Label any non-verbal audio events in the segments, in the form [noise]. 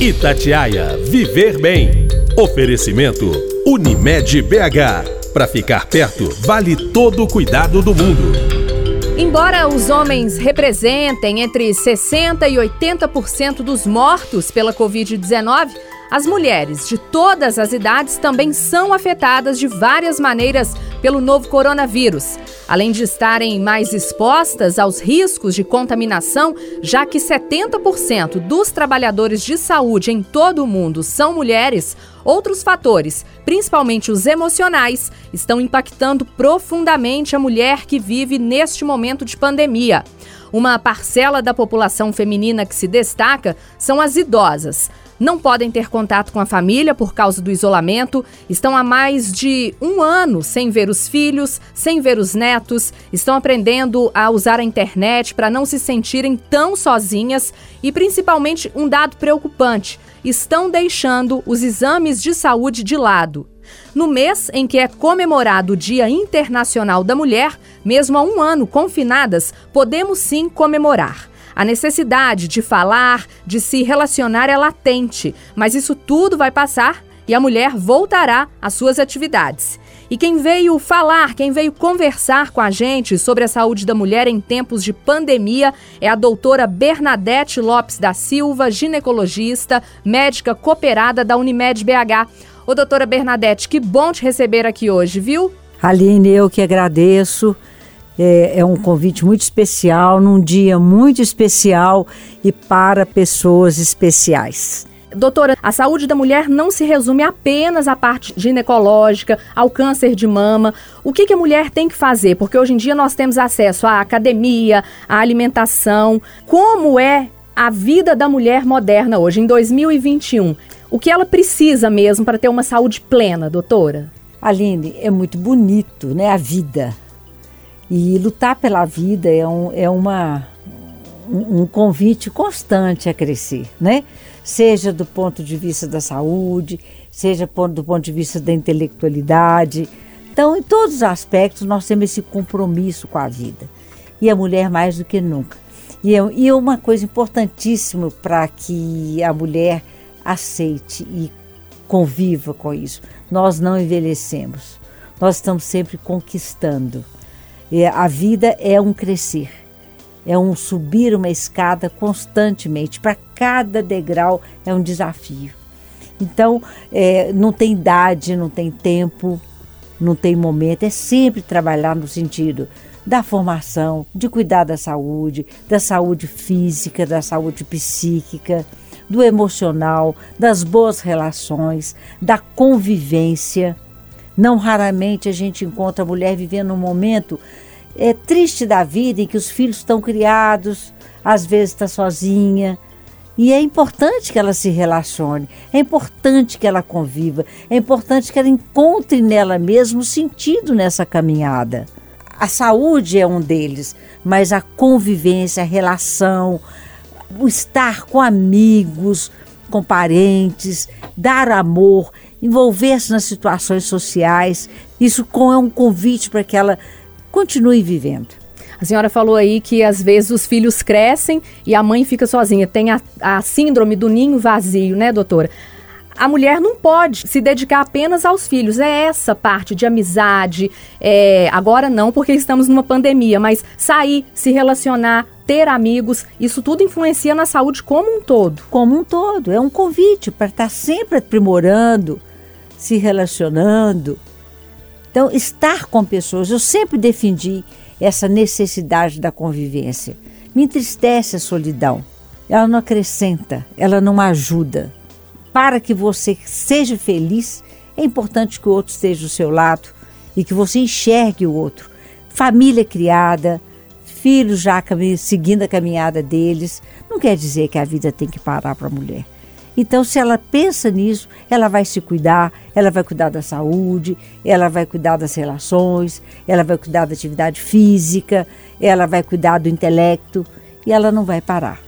Itatiaia Viver Bem. Oferecimento Unimed BH. Para ficar perto, vale todo o cuidado do mundo. Embora os homens representem entre 60% e 80% dos mortos pela Covid-19, as mulheres de todas as idades também são afetadas de várias maneiras pelo novo coronavírus. Além de estarem mais expostas aos riscos de contaminação, já que 70% dos trabalhadores de saúde em todo o mundo são mulheres, outros fatores, principalmente os emocionais, estão impactando profundamente a mulher que vive neste momento de pandemia. Uma parcela da população feminina que se destaca são as idosas não podem ter contato com a família por causa do isolamento, estão há mais de um ano sem ver os filhos, sem ver os netos, estão aprendendo a usar a internet para não se sentirem tão sozinhas e, principalmente, um dado preocupante: estão deixando os exames de saúde de lado. No mês em que é comemorado o Dia Internacional da Mulher, mesmo há um ano confinadas, podemos sim comemorar. A necessidade de falar, de se relacionar é latente, mas isso tudo vai passar e a mulher voltará às suas atividades. E quem veio falar, quem veio conversar com a gente sobre a saúde da mulher em tempos de pandemia é a doutora Bernadette Lopes da Silva, ginecologista, médica cooperada da Unimed BH. Ô, doutora Bernadette, que bom te receber aqui hoje, viu? Aline, eu que agradeço. É, é, um convite muito especial, num dia muito especial e para pessoas especiais. Doutora, a saúde da mulher não se resume apenas à parte ginecológica, ao câncer de mama. O que, que a mulher tem que fazer? Porque hoje em dia nós temos acesso à academia, à alimentação. Como é a vida da mulher moderna hoje, em 2021? O que ela precisa mesmo para ter uma saúde plena, doutora? Aline, é muito bonito, né? A vida e lutar pela vida é, um, é uma, um, convite constante a crescer, né? Seja do ponto de vista da saúde, seja do ponto de vista da intelectualidade. Então, em todos os aspectos, nós temos esse compromisso com a vida. E a mulher mais do que nunca. E é, e é uma coisa importantíssima para que a mulher aceite e conviva com isso. Nós não envelhecemos. Nós estamos sempre conquistando. É, a vida é um crescer, é um subir uma escada constantemente. Para cada degrau é um desafio. Então, é, não tem idade, não tem tempo, não tem momento, é sempre trabalhar no sentido da formação, de cuidar da saúde, da saúde física, da saúde psíquica, do emocional, das boas relações, da convivência não raramente a gente encontra a mulher vivendo um momento é, triste da vida em que os filhos estão criados, às vezes está sozinha. E é importante que ela se relacione, é importante que ela conviva, é importante que ela encontre nela mesmo sentido nessa caminhada. A saúde é um deles, mas a convivência, a relação, o estar com amigos, com parentes, dar amor, envolver-se nas situações sociais. Isso é um convite para que ela continue vivendo. A senhora falou aí que às vezes os filhos crescem e a mãe fica sozinha. Tem a, a síndrome do ninho vazio, né, doutora? a mulher não pode se dedicar apenas aos filhos. É essa parte de amizade. É, agora não, porque estamos numa pandemia, mas sair, se relacionar, ter amigos, isso tudo influencia na saúde como um todo. Como um todo. É um convite para estar sempre aprimorando, se relacionando. Então, estar com pessoas, eu sempre defendi essa necessidade da convivência. Me entristece a solidão. Ela não acrescenta, ela não ajuda. Para que você seja feliz, é importante que o outro esteja do seu lado e que você enxergue o outro. Família criada, filhos já seguindo a caminhada deles, não quer dizer que a vida tem que parar para a mulher. Então, se ela pensa nisso, ela vai se cuidar, ela vai cuidar da saúde, ela vai cuidar das relações, ela vai cuidar da atividade física, ela vai cuidar do intelecto e ela não vai parar.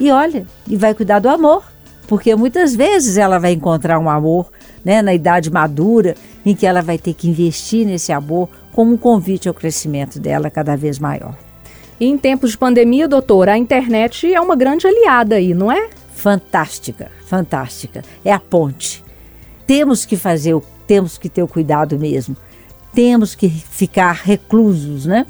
E olha, e vai cuidar do amor, porque muitas vezes ela vai encontrar um amor né, na idade madura em que ela vai ter que investir nesse amor como um convite ao crescimento dela cada vez maior. Em tempos de pandemia, doutora, a internet é uma grande aliada aí, não é? Fantástica, fantástica. É a ponte. Temos que fazer, temos que ter o cuidado mesmo. Temos que ficar reclusos, né?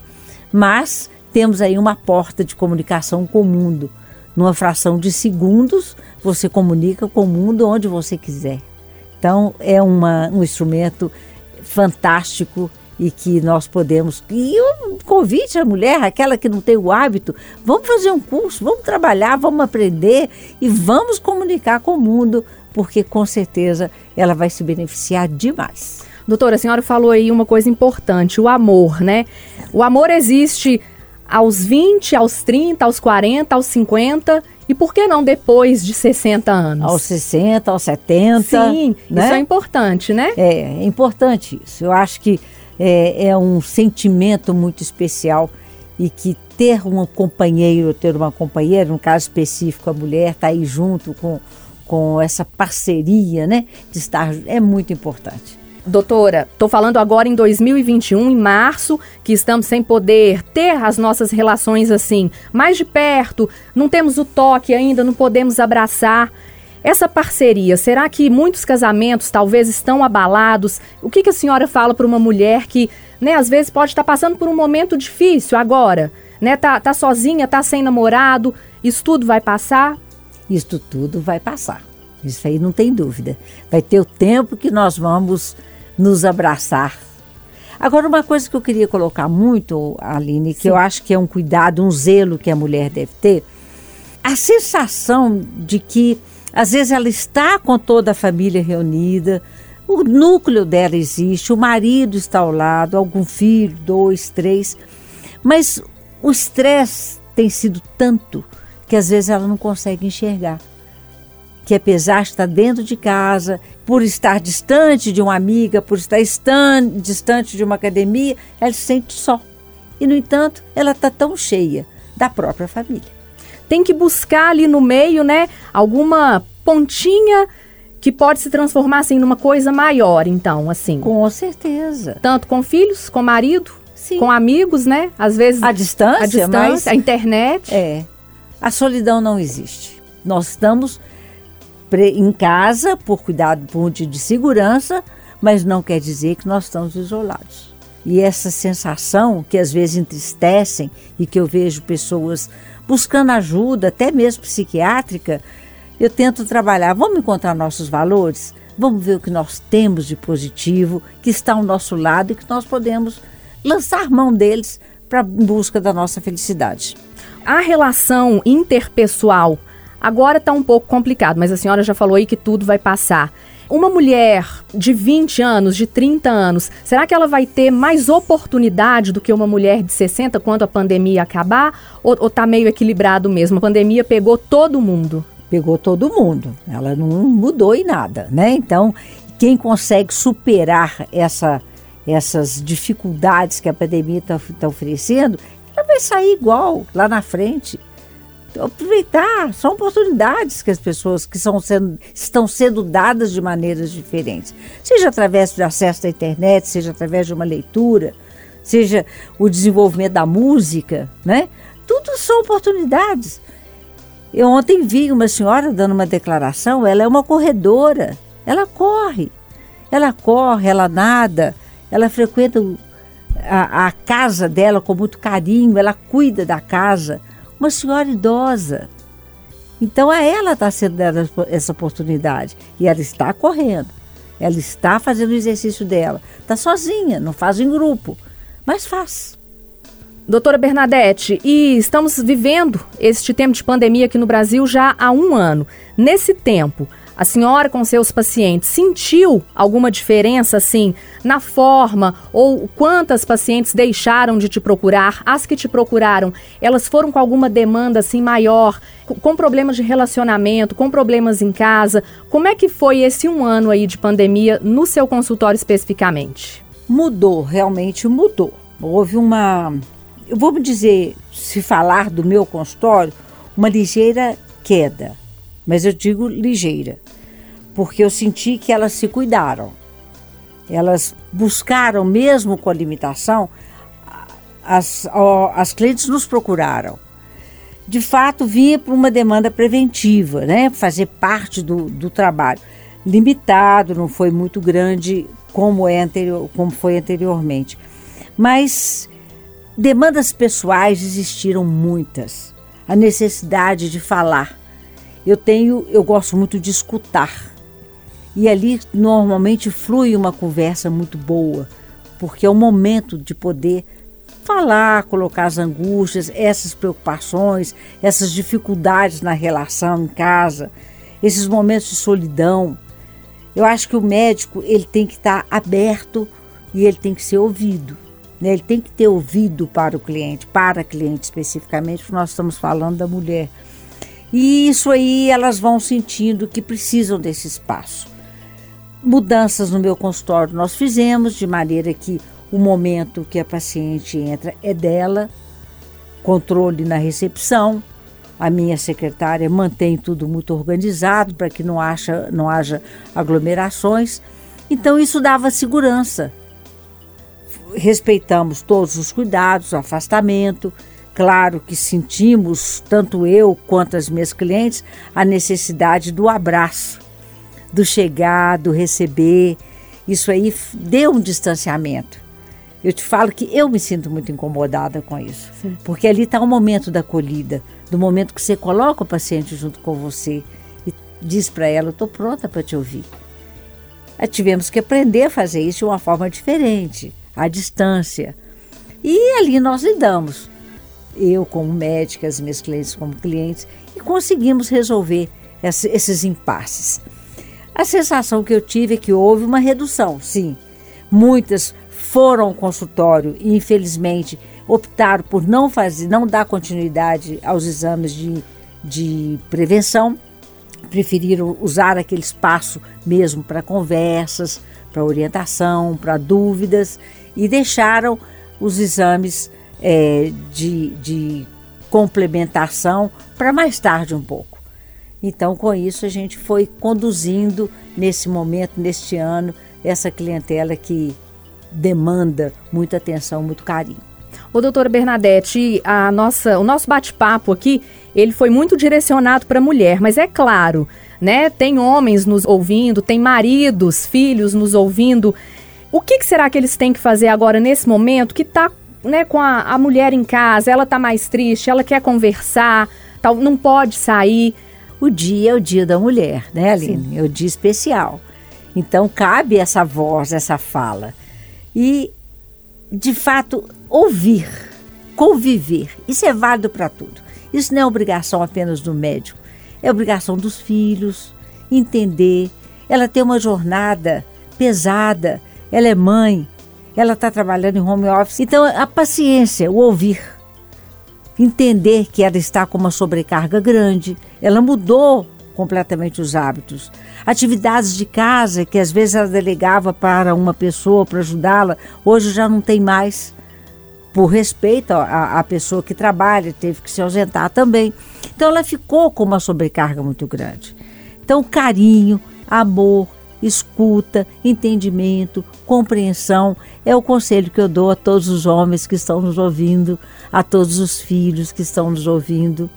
Mas temos aí uma porta de comunicação com o mundo. Numa fração de segundos, você comunica com o mundo onde você quiser. Então, é uma, um instrumento fantástico e que nós podemos. E um convite à mulher, aquela que não tem o hábito, vamos fazer um curso, vamos trabalhar, vamos aprender e vamos comunicar com o mundo, porque com certeza ela vai se beneficiar demais. Doutora, a senhora falou aí uma coisa importante, o amor, né? O amor existe aos 20, aos 30, aos 40, aos 50 e por que não depois de 60 anos? Aos 60, aos 70. Sim, né? isso é importante, né? É, é importante isso. Eu acho que é, é um sentimento muito especial e que ter um companheiro, ter uma companheira, no caso específico a mulher, estar tá aí junto com, com essa parceria, né, de estar, é muito importante. Doutora, estou falando agora em 2021, em março, que estamos sem poder ter as nossas relações assim, mais de perto, não temos o toque ainda, não podemos abraçar. Essa parceria, será que muitos casamentos talvez estão abalados? O que, que a senhora fala para uma mulher que, né, às vezes pode estar tá passando por um momento difícil agora, né? Tá, tá sozinha, tá sem namorado, isso tudo vai passar? Isso tudo vai passar. Isso aí não tem dúvida. Vai ter o tempo que nós vamos nos abraçar. Agora, uma coisa que eu queria colocar muito, Aline, que Sim. eu acho que é um cuidado, um zelo que a mulher deve ter, a sensação de que às vezes ela está com toda a família reunida, o núcleo dela existe, o marido está ao lado, algum filho, dois, três, mas o estresse tem sido tanto que às vezes ela não consegue enxergar. Que apesar de estar dentro de casa, por estar distante de uma amiga, por estar distante de uma academia, ela se sente só. E, no entanto, ela está tão cheia da própria família tem que buscar ali no meio, né, alguma pontinha que pode se transformar assim numa coisa maior, então, assim. Com certeza. Tanto com filhos, com marido, Sim. com amigos, né? Às vezes a distância, a distância, mas... a internet. É. A solidão não existe. Nós estamos em casa por cuidado por de segurança, mas não quer dizer que nós estamos isolados. E essa sensação que às vezes entristecem e que eu vejo pessoas buscando ajuda, até mesmo psiquiátrica, eu tento trabalhar. Vamos encontrar nossos valores? Vamos ver o que nós temos de positivo, que está ao nosso lado e que nós podemos lançar mão deles para em busca da nossa felicidade. A relação interpessoal agora está um pouco complicado, mas a senhora já falou aí que tudo vai passar. Uma mulher de 20 anos, de 30 anos, será que ela vai ter mais oportunidade do que uma mulher de 60 quando a pandemia acabar? Ou, ou tá meio equilibrado mesmo? A pandemia pegou todo mundo? Pegou todo mundo. Ela não mudou em nada, né? Então, quem consegue superar essa, essas dificuldades que a pandemia está tá oferecendo, ela vai sair igual lá na frente aproveitar, são oportunidades que as pessoas que são sendo, estão sendo dadas de maneiras diferentes, seja através do acesso à internet, seja através de uma leitura, seja o desenvolvimento da música, né? Tudo são oportunidades. Eu ontem vi uma senhora dando uma declaração, ela é uma corredora, ela corre, ela corre, ela nada, ela frequenta a, a casa dela com muito carinho, ela cuida da casa uma senhora idosa. Então a ela está sendo dada essa oportunidade e ela está correndo, ela está fazendo o exercício dela, está sozinha, não faz em grupo, mas faz. Doutora Bernadette, e estamos vivendo este tempo de pandemia aqui no Brasil já há um ano. Nesse tempo, a senhora com seus pacientes sentiu alguma diferença assim na forma ou quantas pacientes deixaram de te procurar? As que te procuraram, elas foram com alguma demanda assim maior, com problemas de relacionamento, com problemas em casa? Como é que foi esse um ano aí de pandemia no seu consultório especificamente? Mudou, realmente mudou. Houve uma, eu vou dizer, se falar do meu consultório, uma ligeira queda mas eu digo ligeira, porque eu senti que elas se cuidaram. Elas buscaram, mesmo com a limitação, as, as clientes nos procuraram. de fato vinha para uma demanda preventiva, né? Fazer parte do, do trabalho. Limitado, não foi muito grande como, é anterior, como foi anteriormente. Mas demandas pessoais existiram muitas. A necessidade de falar. Eu tenho, eu gosto muito de escutar. E ali normalmente flui uma conversa muito boa, porque é o momento de poder falar, colocar as angústias, essas preocupações, essas dificuldades na relação em casa, esses momentos de solidão. Eu acho que o médico ele tem que estar aberto e ele tem que ser ouvido. Né? Ele tem que ter ouvido para o cliente, para a cliente especificamente, porque nós estamos falando da mulher. E isso aí elas vão sentindo que precisam desse espaço. Mudanças no meu consultório nós fizemos de maneira que o momento que a paciente entra é dela, controle na recepção. A minha secretária mantém tudo muito organizado para que não, haja, não haja aglomerações. Então, isso dava segurança. Respeitamos todos os cuidados, o afastamento. Claro que sentimos, tanto eu quanto as minhas clientes, a necessidade do abraço, do chegar, do receber. Isso aí deu um distanciamento. Eu te falo que eu me sinto muito incomodada com isso. Sim. Porque ali está o momento da acolhida, do momento que você coloca o paciente junto com você e diz para ela: estou pronta para te ouvir. Aí tivemos que aprender a fazer isso de uma forma diferente, à distância. E ali nós lidamos. Eu, como médica, as minhas clientes, como clientes, e conseguimos resolver esses impasses. A sensação que eu tive é que houve uma redução, sim. Muitas foram ao consultório e infelizmente optaram por não fazer, não dar continuidade aos exames de, de prevenção, preferiram usar aquele espaço mesmo para conversas, para orientação, para dúvidas e deixaram os exames é, de, de complementação para mais tarde um pouco. Então, com isso, a gente foi conduzindo nesse momento, neste ano, essa clientela que demanda muita atenção, muito carinho. Ô, doutora Bernadette, a nossa, o nosso bate-papo aqui, ele foi muito direcionado para a mulher, mas é claro, né? Tem homens nos ouvindo, tem maridos, filhos nos ouvindo. O que, que será que eles têm que fazer agora nesse momento que está né, com a, a, mulher em casa, ela está mais triste, ela quer conversar, tal, não pode sair. O dia é o dia da mulher, né, Aline? Sim. É o dia especial. Então cabe essa voz, essa fala e, de fato, ouvir, conviver. Isso é válido para tudo. Isso não é obrigação apenas do médico, é obrigação dos filhos, entender. Ela tem uma jornada pesada, ela é mãe, ela está trabalhando em home office. Então, a paciência, o ouvir, entender que ela está com uma sobrecarga grande, ela mudou completamente os hábitos. Atividades de casa que às vezes ela delegava para uma pessoa para ajudá-la, hoje já não tem mais. Por respeito à, pessoa que trabalha, teve que se ausentar também. Então ela ficou com uma sobrecarga muito grande. Então, carinho, amor, escuta, entendimento, compreensão é o conselho que eu dou a todos os homens que estão nos ouvindo, a todos os filhos que estão nos ouvindo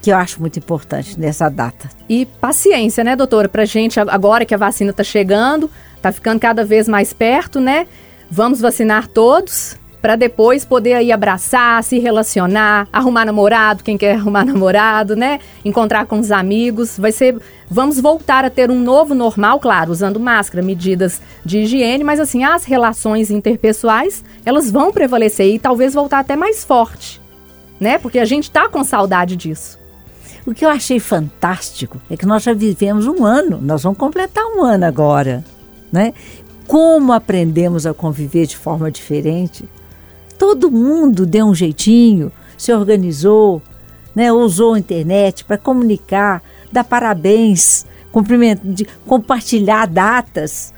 que eu acho muito importante nessa data. E paciência, né, doutora, pra gente agora que a vacina tá chegando, tá ficando cada vez mais perto, né? Vamos vacinar todos para depois poder aí abraçar, se relacionar, arrumar namorado, quem quer [laughs] arrumar namorado, né? Encontrar com os amigos. Vai ser vamos voltar a ter um novo normal, claro, usando máscara, medidas de higiene, mas assim, as relações interpessoais, elas vão prevalecer e talvez voltar até mais forte, né? Porque a gente tá com saudade disso. O que eu achei fantástico é que nós já vivemos um ano, nós vamos completar um ano agora, né? Como aprendemos a conviver de forma diferente? Todo mundo deu um jeitinho, se organizou, né? usou a internet para comunicar, dar parabéns, compartilhar datas.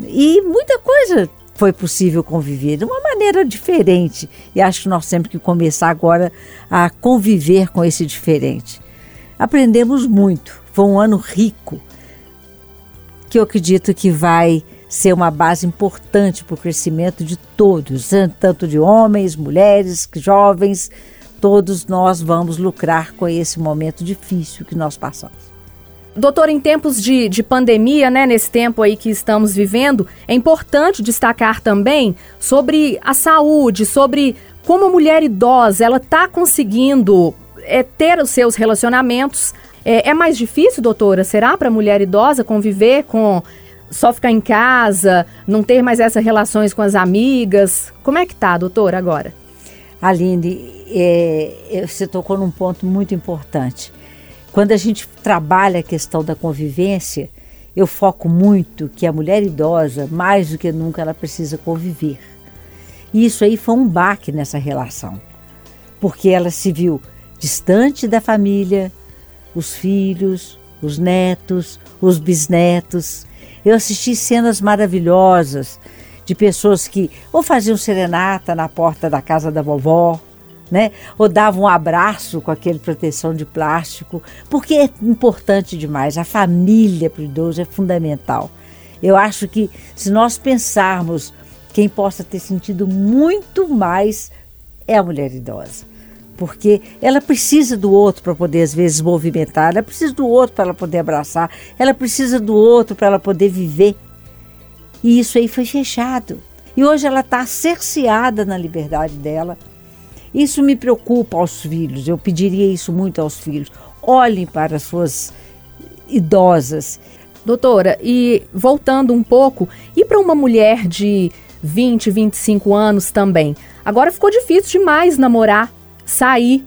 E muita coisa foi possível conviver de uma maneira diferente. E acho que nós temos que começar agora a conviver com esse diferente. Aprendemos muito. Foi um ano rico, que eu acredito que vai ser uma base importante para o crescimento de todos, tanto de homens, mulheres, jovens, todos nós vamos lucrar com esse momento difícil que nós passamos. Doutor, em tempos de, de pandemia, né, nesse tempo aí que estamos vivendo, é importante destacar também sobre a saúde, sobre como a mulher idosa ela está conseguindo é, ter os seus relacionamentos. É, é mais difícil, doutora? Será para a mulher idosa conviver com só ficar em casa, não ter mais essas relações com as amigas? Como é que tá, doutora, agora? Aline, é, você tocou num ponto muito importante. Quando a gente trabalha a questão da convivência, eu foco muito que a mulher idosa, mais do que nunca, ela precisa conviver. E isso aí foi um baque nessa relação, porque ela se viu distante da família, os filhos, os netos, os bisnetos. Eu assisti cenas maravilhosas de pessoas que ou faziam serenata na porta da casa da vovó, né? Ou davam um abraço com aquele proteção de plástico, porque é importante demais. A família para o idoso é fundamental. Eu acho que se nós pensarmos quem possa ter sentido muito mais é a mulher idosa. Porque ela precisa do outro para poder, às vezes, movimentar, ela precisa do outro para ela poder abraçar, ela precisa do outro para ela poder viver. E isso aí foi fechado. E hoje ela está cerceada na liberdade dela. Isso me preocupa aos filhos, eu pediria isso muito aos filhos. Olhem para as suas idosas. Doutora, e voltando um pouco, e para uma mulher de 20, 25 anos também? Agora ficou difícil demais namorar, sair.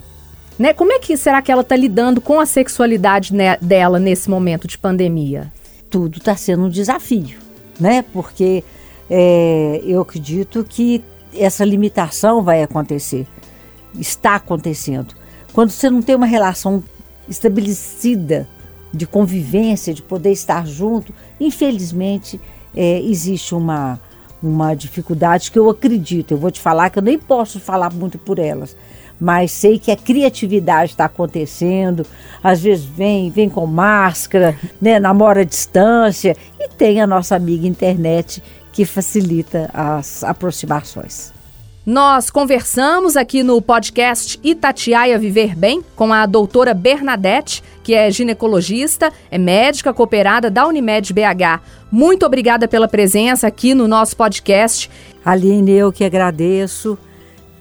Né? Como é que será que ela está lidando com a sexualidade dela nesse momento de pandemia? Tudo está sendo um desafio né? Porque é, eu acredito que essa limitação vai acontecer, está acontecendo. Quando você não tem uma relação estabelecida de convivência, de poder estar junto, infelizmente é, existe uma, uma dificuldade que eu acredito. Eu vou te falar que eu nem posso falar muito por elas, mas sei que a criatividade está acontecendo. Às vezes vem, vem com máscara, né, namora à distância e tem a nossa amiga internet que facilita as aproximações. Nós conversamos aqui no podcast Itatiaia Viver Bem com a doutora Bernadette, que é ginecologista, é médica cooperada da Unimed BH. Muito obrigada pela presença aqui no nosso podcast. Aline, eu que agradeço.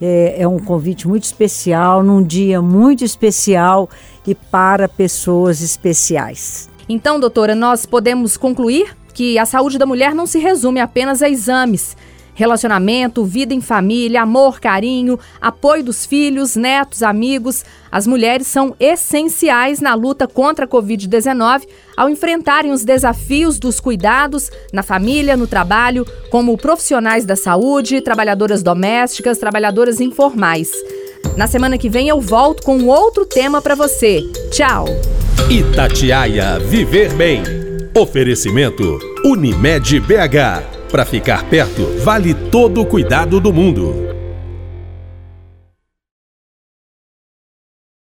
É, é um convite muito especial, num dia muito especial e para pessoas especiais. Então, doutora, nós podemos concluir que a saúde da mulher não se resume apenas a exames. Relacionamento, vida em família, amor, carinho, apoio dos filhos, netos, amigos. As mulheres são essenciais na luta contra a Covid-19 ao enfrentarem os desafios dos cuidados na família, no trabalho, como profissionais da saúde, trabalhadoras domésticas, trabalhadoras informais. Na semana que vem eu volto com outro tema para você. Tchau! Itatiaia Viver Bem. Oferecimento Unimed BH. Para ficar perto, vale todo o cuidado do mundo.